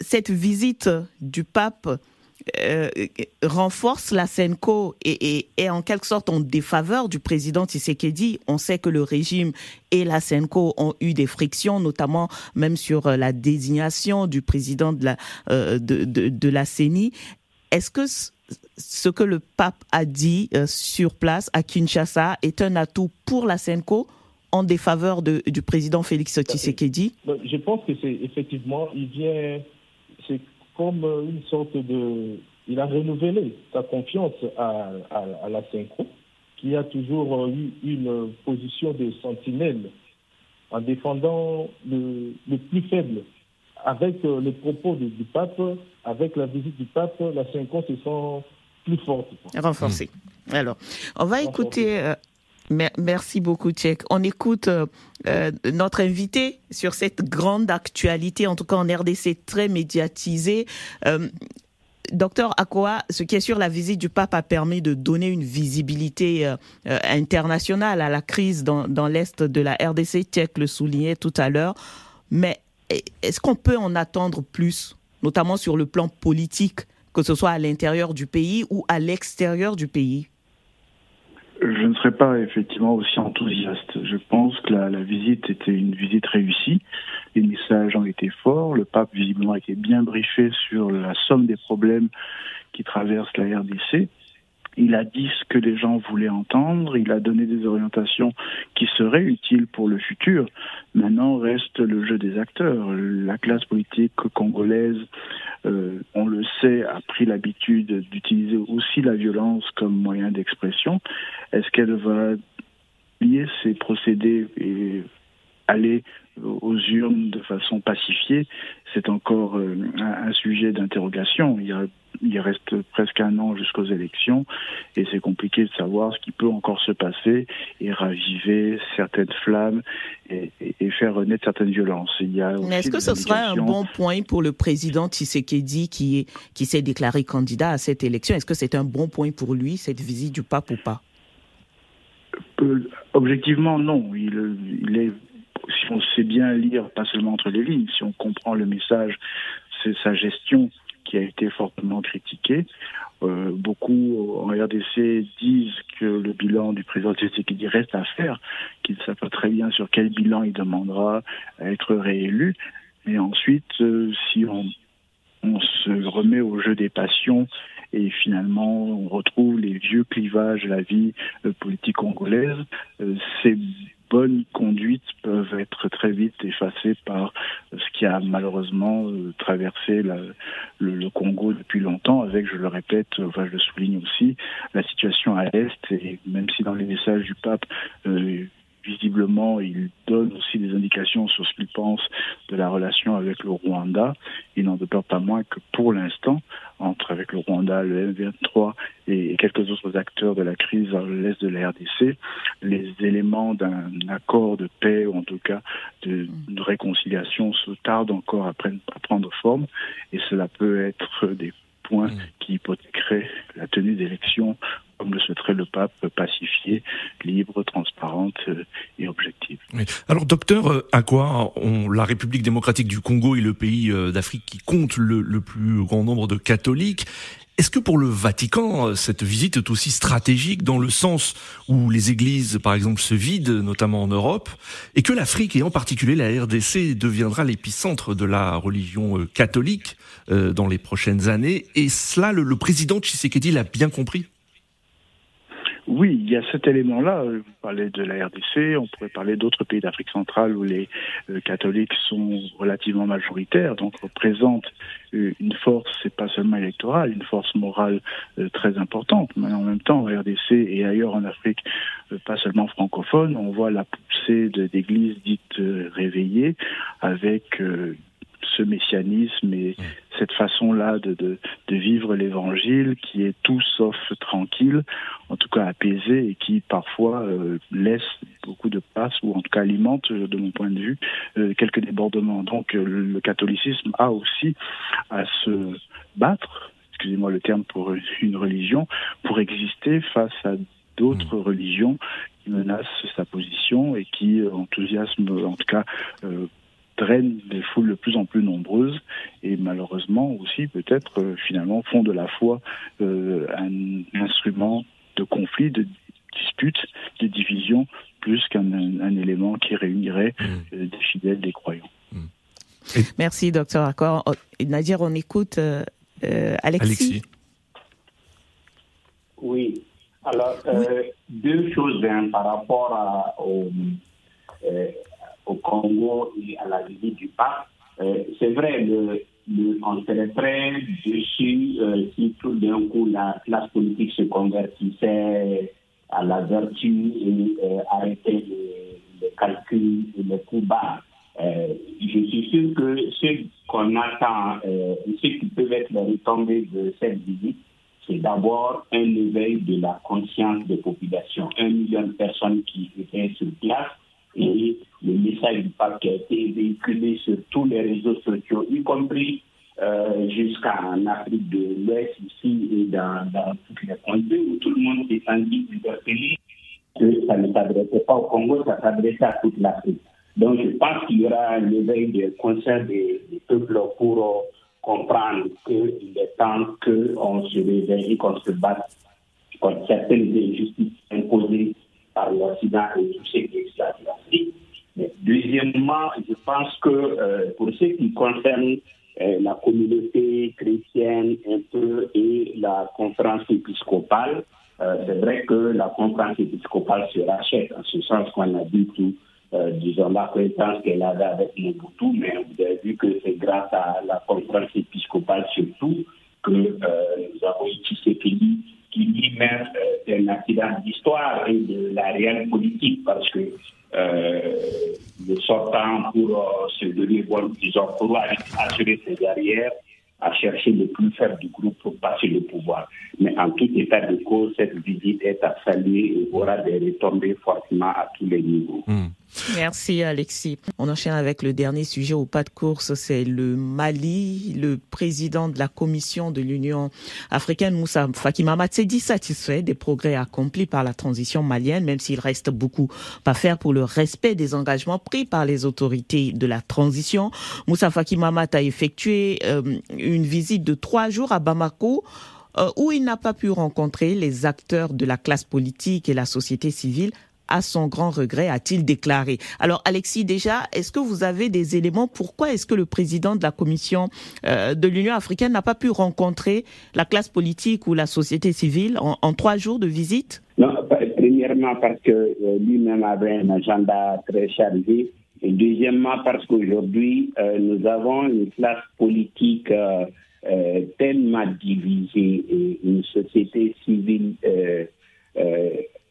cette visite du pape renforce la SENCO et est en quelque sorte en défaveur du président Tshisekedi. On sait que le régime et la SENCO ont eu des frictions, notamment même sur la désignation du président de la, de, de, de la CENI. Est-ce que ce que le pape a dit euh, sur place à Kinshasa est un atout pour la SENCO en défaveur de, du président Félix Tshisekedi? Je pense que c'est effectivement, il vient, comme une sorte de, il a renouvelé sa confiance à, à, la SENCO, qui a toujours eu une position de sentinelle en défendant le, le plus faible. Avec euh, les propos du, du pape, avec la visite du pape, la SENCO se sent plus forte. Renforcée. Alors, on va écouter. Euh, merci beaucoup, Tchèque. On écoute euh, euh, notre invité sur cette grande actualité, en tout cas en RDC très médiatisée. Docteur Akoa, ce qui est sûr, la visite du pape a permis de donner une visibilité internationale à la crise dans, dans l'Est de la RDC. Tchèque le soulignait tout à l'heure. Mais est-ce qu'on peut en attendre plus, notamment sur le plan politique que ce soit à l'intérieur du pays ou à l'extérieur du pays? Je ne serais pas effectivement aussi enthousiaste. Je pense que la, visite était une visite réussie. Les messages ont été forts. Le pape, visiblement, a été bien briefé sur la somme des problèmes qui traversent la RDC. Il a dit ce que les gens voulaient entendre, il a donné des orientations qui seraient utiles pour le futur. Maintenant reste le jeu des acteurs. La classe politique congolaise, euh, on le sait, a pris l'habitude d'utiliser aussi la violence comme moyen d'expression. Est-ce qu'elle va lier ces procédés et aller aux urnes de façon pacifiée, c'est encore euh, un, sujet d'interrogation. Il, reste presque un an jusqu'aux élections et c'est compliqué de savoir ce qui peut encore se passer et raviver certaines flammes et, faire renaître certaines violences. Mais est-ce que ce serait un bon point pour le président Tshisekedi qui, qui s'est déclaré candidat à cette élection? Est-ce que c'est un bon point pour lui, cette visite du pape ou pas? Objectivement, non. Il, il est si on sait bien lire, pas seulement entre les lignes, si on comprend le message, c'est sa gestion qui a été fortement critiquée. Euh, beaucoup en RDC disent que le bilan du président Tshisekedi reste à faire, qu'il ne sait pas très bien sur quel bilan il demandera à être réélu. Mais ensuite, euh, si on, se remet au jeu des passions et finalement on retrouve les vieux clivages de la vie euh, politique congolaise, c'est bonnes conduites peuvent être très vite effacées par ce qui a malheureusement euh, traversé le, Congo depuis longtemps, avec, je le répète, enfin, je le souligne aussi, la situation à l'Est, et même si dans les messages du pape, euh, visiblement, il donne aussi des indications sur ce qu'il pense de la relation avec le Rwanda. Il n'en demeure pas moins que pour l'instant, entre avec le Rwanda, le M23 et quelques autres acteurs de la crise dans l'est de la RDC, les éléments d'un accord de paix ou en tout cas de, réconciliation se tardent encore à prendre forme et cela peut être des points mm. qui hypothéqueraient la tenue d'élections comme le souhaiterait le pape, pacifié, libre, transparente euh, et objective. Alors, docteur, euh, à quoi la République démocratique du Congo est le pays euh, d'Afrique qui compte le, le, plus grand nombre de catholiques. Est-ce que pour le Vatican, cette visite est aussi stratégique dans le sens où les églises, par exemple, se vident, notamment en Europe, et que l'Afrique, et en particulier la RDC, deviendra l'épicentre de la religion catholique dans les prochaines années? Et cela, le président Tshisekedi l'a bien compris? Oui, il y a cet élément-là. Vous parlez de la RDC, on pourrait parler d'autres pays d'Afrique centrale où les euh, catholiques sont relativement majoritaires, donc représentent euh, une force, c'est pas seulement électorale, une force morale euh, très importante. Mais en même temps, en RDC et ailleurs en Afrique, pas seulement francophone, on voit la poussée d'églises dites réveillées avec ce messianisme et cette façon-là de, de, de, vivre l'évangile qui est tout sauf tranquille, en tout cas apaisé et qui parfois euh, laisse beaucoup de place ou en tout cas alimente, de mon point de vue, euh, quelques débordements. Donc euh, le catholicisme a aussi à se battre, excusez-moi le terme pour une religion, pour exister face à d'autres mmh. religions qui menacent sa position et qui enthousiasment, en tout cas, drainent des foules de plus en plus nombreuses et malheureusement aussi peut-être euh, finalement font de la foi euh, un instrument de conflit, de dispute, de division, plus qu'un élément qui réunirait mmh. euh, des fidèles, des croyants. Mmh. Merci, docteur Accord. Oh, Nadir, on écoute Alexis. Oui. Alors, deux choses hein, par rapport à, au, au Congo et à la visite du pape. Euh, c'est vrai, on serait très dessus euh, si tout d'un coup la classe politique se convertissait à la vertu et euh, arrêtait les, calculs et les coups bas. je suis sûr que ce qu'on attend, ce qui peut être les retombées de cette visite, c'est d'abord un éveil de la conscience des populations. Un million de personnes qui étaient sur place et le message du pape qui a été véhiculé sur tous les réseaux sociaux, y compris euh, jusqu'en Afrique de l'Ouest, ici et dans, dans toutes les contrées où tout le monde s'est senti interpellé que ça ne s'adressait pas au Congo, ça s'adressait à toute l'Afrique. Donc je pense qu'il y aura un éveil de conscience des, peuples pour euh, comprendre qu'il est temps qu'on se réveille et qu'on se batte contre certaines injustices imposées par et tout ce qui. Deuxièmement, je pense que euh, pour ce qui concerne euh, la communauté chrétienne un peu et la conférence épiscopale, euh, c'est vrai que la conférence épiscopale se rachète, en ce sens qu'on a dit tout, disons, l'acquaintance qu'elle avait avec Mobutu, mais vous avez vu que c'est grâce à la conférence épiscopale surtout que nous avons utilisé pays qui lui-même est un accident d'histoire et de la réelle politique, parce que euh, le sortant pour euh, se donner, disons, pour assurer ses arrières, à chercher le plus faible du groupe pour passer le pouvoir. Mais en tout état de cause, cette visite est à saluer et aura des retombées forcément à tous les niveaux. Hmm. Merci Alexis. On enchaîne avec le dernier sujet au pas de course, c'est le Mali. Le président de la Commission de l'Union africaine, Moussa Faki Mahamat, s'est dit satisfait des progrès accomplis par la transition malienne, même s'il reste beaucoup à faire pour le respect des engagements pris par les autorités de la transition. Moussa Faki Mahamat a effectué euh, une visite de trois jours à Bamako euh, où il n'a pas pu rencontrer les acteurs de la classe politique et la société civile à son grand regret, a-t-il déclaré. Alors Alexis, déjà, est-ce que vous avez des éléments? Pourquoi est-ce que le président de la Commission euh, de l'Union africaine n'a pas pu rencontrer la classe politique ou la société civile en, trois jours de visite? Non, premièrement parce que euh, lui-même avait un agenda très chargé. Et deuxièmement parce qu'aujourd'hui, euh, nous avons une classe politique tellement divisée et une société civile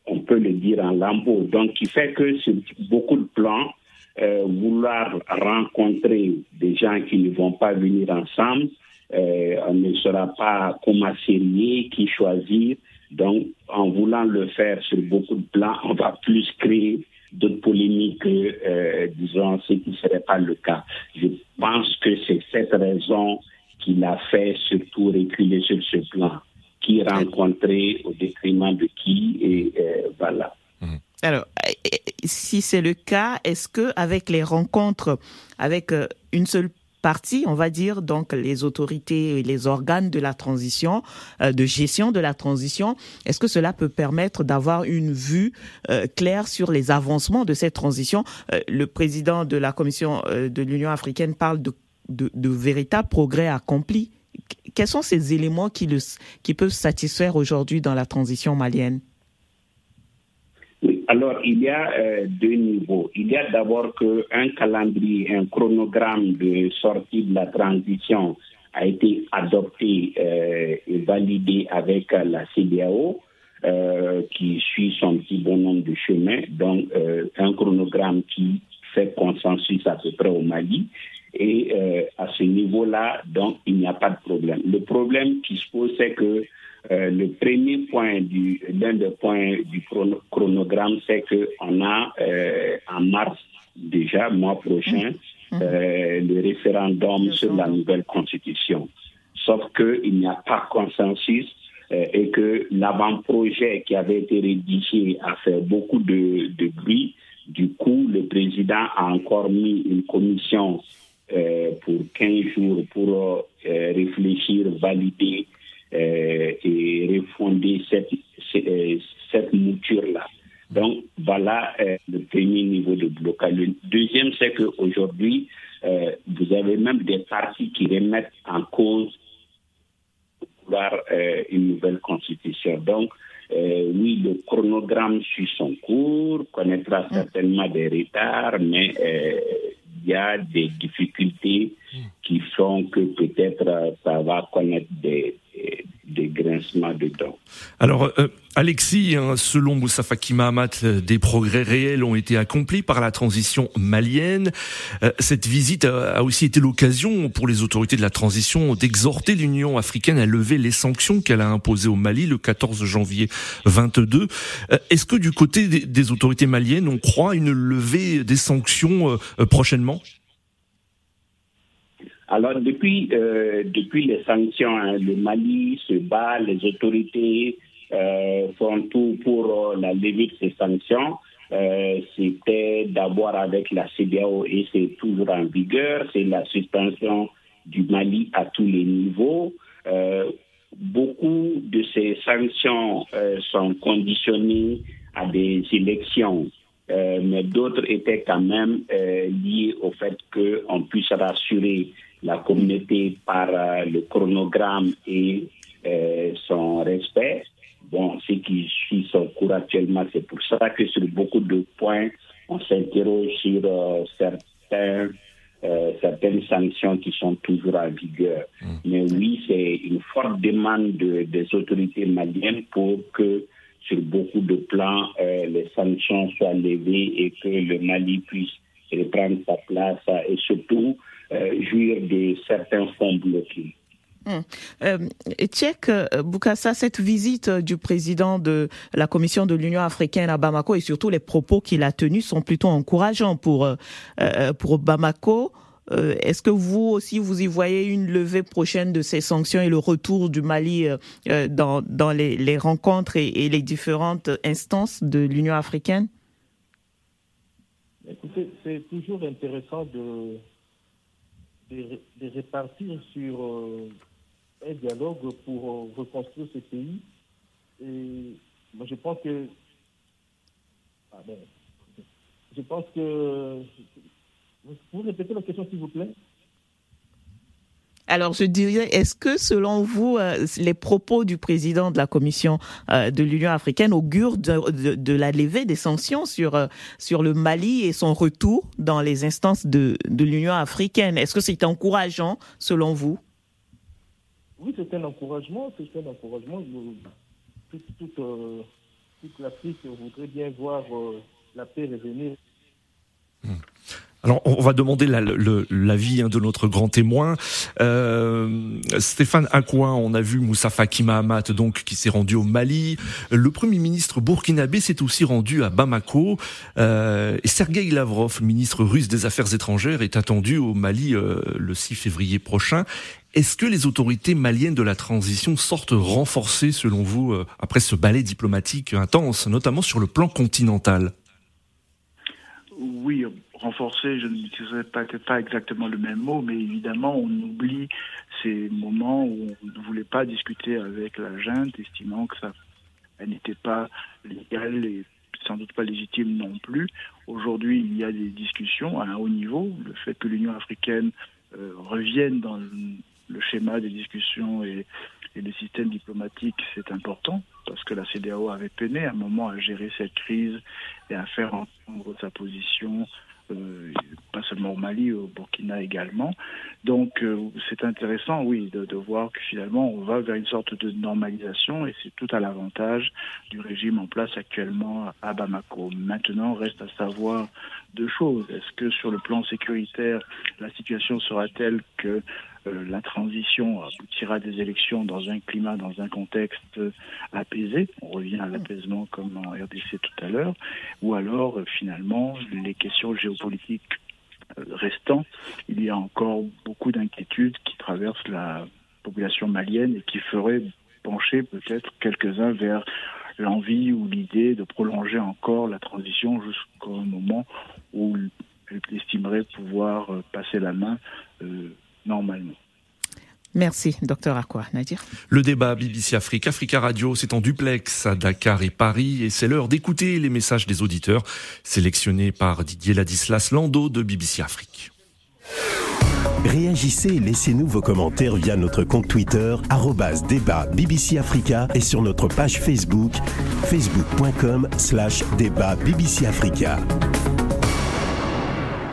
on peut le dire en lambeau. Donc, qui fait que sur beaucoup de plans, euh, vouloir rencontrer des gens qui ne vont pas venir ensemble, euh, on ne saura pas comment qui choisir. Donc, en voulant le faire sur beaucoup de plans, on va plus créer d'autres polémiques que, euh, disons, ce qui ne serait pas le cas. Je pense que c'est cette raison qu'il a fait surtout reculer sur ce plan, qui rencontrait au détriment de qui, et euh, voilà. Alors, si c'est le cas, est-ce que avec les rencontres avec euh, une seule partie, on va dire, donc les autorités et les organes de la transition, euh, de gestion de la transition, est-ce que cela peut permettre d'avoir une vue euh, claire sur les avancements de cette transition? Le président de la Commission de l'Union africaine parle de, véritables progrès accomplis. Quels sont ces éléments qui, le, qui peuvent satisfaire aujourd'hui dans la transition malienne? Alors, il y a euh, deux niveaux. Il y a d'abord qu'un calendrier, un chronogramme de sortie de la transition a été adopté euh, et validé avec la CDAO, euh, qui suit son petit bonhomme de chemin. Donc, un chronogramme qui fait consensus à peu près au Mali. Et à ce niveau-là, donc, il n'y a pas de problème. Le problème qui se pose, c'est que euh, le premier point du, l'un des points du chronogramme, c'est qu'on a euh, en mars déjà, mois prochain, mmh. Mmh. Euh, le référendum sur la nouvelle constitution. Sauf qu'il n'y a pas consensus et que l'avant-projet qui avait été rédigé a fait beaucoup de, de bruit. Du coup, le président a encore mis une commission pour 15 jours pour réfléchir, valider euh, et refonder cette, euh, cette mouture-là. Donc voilà euh, le premier niveau de blocage. Le deuxième, c'est qu'aujourd'hui, vous avez même des partis qui remettent en cause une nouvelle constitution. Donc, oui, le chronogramme suit son cours, connaîtra mm. certainement des retards, mais il y a des difficultés mm. qui font que peut-être ça va connaître des, des grincements de. Alors, euh, Alexis, hein, selon Moussa Faki Mahamat, euh, des progrès réels ont été accomplis par la transition malienne. Euh, cette visite a, aussi été l'occasion pour les autorités de la transition d'exhorter l'Union africaine à lever les sanctions qu'elle a imposées au Mali le 14 janvier 22. Est-ce que du côté des, autorités maliennes, on croit une levée des sanctions prochainement? Alors depuis, euh, depuis les sanctions, hein, le Mali se bat, les autorités euh, font tout pour euh, la levée de ces sanctions. Euh, C'était d'abord avec la CDAO et c'est toujours en vigueur. C'est la suspension du Mali à tous les niveaux. Euh, beaucoup de ces sanctions euh, sont conditionnées à des élections. mais d'autres étaient quand même liées au fait qu'on puisse rassurer la communauté par euh, le chronogramme et euh, son respect. Bon, ce qui suit son cours actuellement, c'est pour ça que sur beaucoup de points, on s'interroge sur euh, certains, certaines sanctions qui sont toujours en vigueur. Mmh. Mais oui, c'est une forte demande des autorités maliennes pour que sur beaucoup de plans, les sanctions soient levées et que le Mali puisse reprendre sa place et surtout jouir de certains fonds bloqués. Hum. Euh, Tchèque euh, Boukassa, cette visite du président de la Commission de l'Union africaine à Bamako et surtout les propos qu'il a tenus sont plutôt encourageants pour, euh, pour Bamako. Est-ce que vous aussi, vous y voyez une levée prochaine de ces sanctions et le retour du Mali dans, dans les, les rencontres et, et, les différentes instances de l'Union africaine? Écoutez, c'est toujours intéressant de, de, répartir sur euh, un dialogue pour euh, reconstruire ce pays. Et moi, je pense que. Ah je pense que. Vous répéter la question, s'il vous plaît alors, je dirais, est-ce que selon vous, euh, les propos du président de la Commission euh, de l'Union africaine augurent de, la levée des sanctions sur, euh, sur le Mali et son retour dans les instances de, de l'Union africaine? Est-ce que c'est encourageant selon vous? Oui, c'est un encouragement. C'est un encouragement. Toute, toute, toute l'Afrique voudrait bien voir la paix revenir. Hmm. Alors, on va demander l'avis hein, de notre grand témoin. Euh, Stéphane Akouin, on a vu Moussa Faki Mahamat, donc, qui s'est rendu au Mali. Le Premier ministre burkinabé s'est aussi rendu à Bamako. Euh, et Sergei Lavrov, ministre russe des Affaires étrangères, est attendu au Mali euh, le 6 février prochain. Est-ce que les autorités maliennes de la transition sortent renforcées, selon vous, euh, après ce ballet diplomatique intense, notamment sur le plan continental? Oui, renforcer, je n'utiliserai peut-être pas exactement le même mot, mais évidemment, on oublie ces moments où on ne voulait pas discuter avec la junte, estimant que ça n'était pas légal et sans doute pas légitime non plus. Aujourd'hui, il y a des discussions à un haut niveau. Le fait que l'Union africaine euh, revienne dans le, schéma des discussions et, et le système diplomatique, c'est important parce que la CDAO avait peiné à un moment à gérer cette crise et à faire entendre sa position pas seulement au Mali, au Burkina également. Donc euh, c'est intéressant, oui, de, de, voir que finalement on va vers une sorte de normalisation et c'est tout à l'avantage du régime en place actuellement à Bamako. Maintenant, reste à savoir deux choses. Est-ce que sur le plan sécuritaire, la situation sera telle que la transition aboutira à des élections dans un climat, dans un contexte apaisé. On revient à l'apaisement comme en RDC tout à l'heure. Ou alors, euh, finalement, les questions géopolitiques euh, restant, il y a encore beaucoup d'inquiétudes qui traversent la population malienne et qui feraient pencher peut-être quelques-uns vers l'envie ou l'idée de prolonger encore la transition jusqu'au moment où elle estimerait pouvoir passer la main normalement. Merci, docteur Aqua. Nadir Le débat BBC Afrique, Africa Radio, c'est en duplex à Dakar et Paris et c'est l'heure d'écouter les messages des auditeurs sélectionnés par Didier Ladislas Lando de BBC Afrique. Réagissez et laissez-nous vos commentaires via notre compte Twitter, débat BBC Africa et sur notre page Facebook, facebook.com slash débat BBC Africa.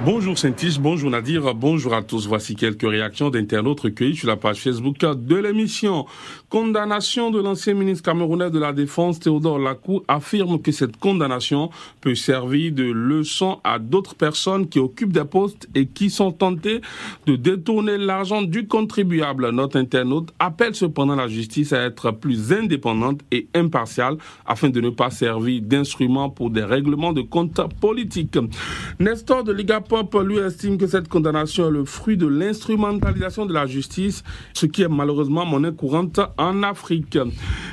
Bonjour Saintis, bonjour Nadir, bonjour à tous. Voici quelques réactions d'internautes recueillies sur la page Facebook de l'émission. Condamnation de l'ancien ministre camerounais de la Défense, Théodore Lacou, affirme que cette condamnation peut servir de leçon à d'autres personnes qui occupent des postes et qui sont tentées de détourner l'argent du contribuable. Notre internaute appelle cependant la justice à être plus indépendante et impartiale afin de ne pas servir d'instrument pour des règlements de comptes politiques. Pop, lui, estime que cette condamnation est le fruit de l'instrumentalisation de la justice, ce qui est malheureusement monnaie courante en Afrique.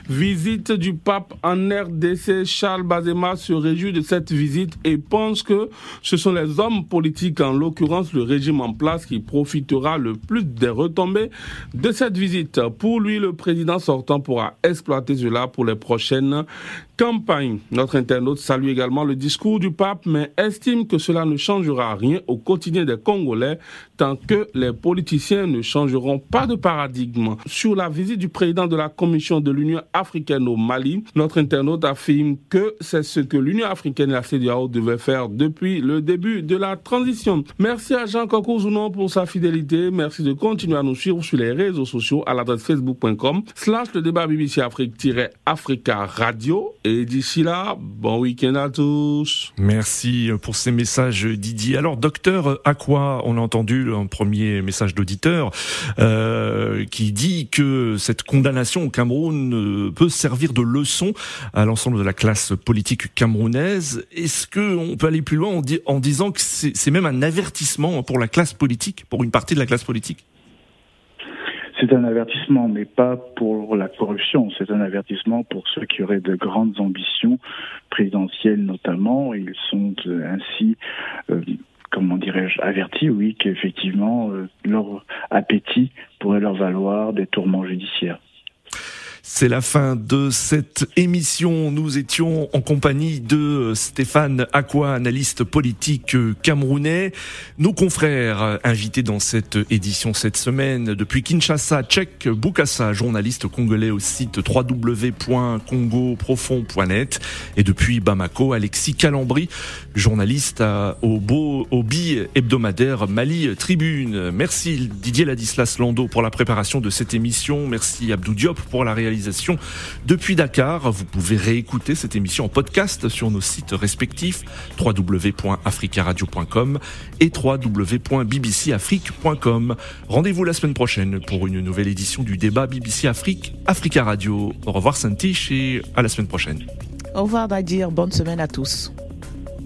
Visite du pape en RDC, Charles Bazema se réjouit de cette visite et pense que ce sont les hommes politiques, en l'occurrence le régime en place, qui profitera le plus des retombées de cette visite. Pour lui, le président sortant pourra exploiter cela pour les prochaines campagne. Notre internaute salue également le discours du pape, mais estime que cela ne changera rien au quotidien des Congolais tant que les politiciens ne changeront pas de paradigme. Sur la visite du président de la Commission de l'Union africaine au Mali, notre internaute affirme que c'est ce que l'Union africaine et la CDAO devaient faire depuis le début de la transition. Merci à Jean Zounon pour sa fidélité. Merci de continuer à nous suivre sur les réseaux sociaux à l'adresse facebook.com slash le débat BBC Afrique-Africa Radio et d'ici là, bon week-end à tous. Merci pour ces messages, Didier. Alors, docteur quoi on a entendu un premier message d'auditeur euh, qui dit que cette condamnation au Cameroun euh, peut servir de leçon à l'ensemble de la classe politique camerounaise. Est-ce qu'on peut aller plus loin en, en disant que c'est même un avertissement pour la classe politique, pour une partie de la classe politique? C'est un avertissement, mais pas pour la corruption. C'est un avertissement pour ceux qui auraient de grandes ambitions présidentielles notamment. Ils sont euh, ainsi, euh, comment dirais-je, avertis, oui, qu'effectivement euh, leur appétit pourrait leur valoir des tourments judiciaires. C'est la fin de cette émission. Nous étions en compagnie de Stéphane Aqua, analyste politique camerounais. Nos confrères invités dans cette édition cette semaine depuis Kinshasa, Tchèque Boukassa, journaliste congolais au site www.congoprofond.net et depuis Bamako, Alexis Calambri, journaliste au beau au bi hebdomadaire Mali Tribune. Merci Didier Ladislas Lando pour la préparation de cette émission. Merci Abdou Diop pour la réalisation depuis Dakar. Vous pouvez réécouter cette émission en podcast sur nos sites respectifs www.africaradio.com et www.bbcafrique.com. Rendez-vous la semaine prochaine pour une nouvelle édition du débat BBC Afrique, Africa Radio. Au revoir Santiche et à la semaine prochaine. Au revoir Nadir, bonne semaine à tous.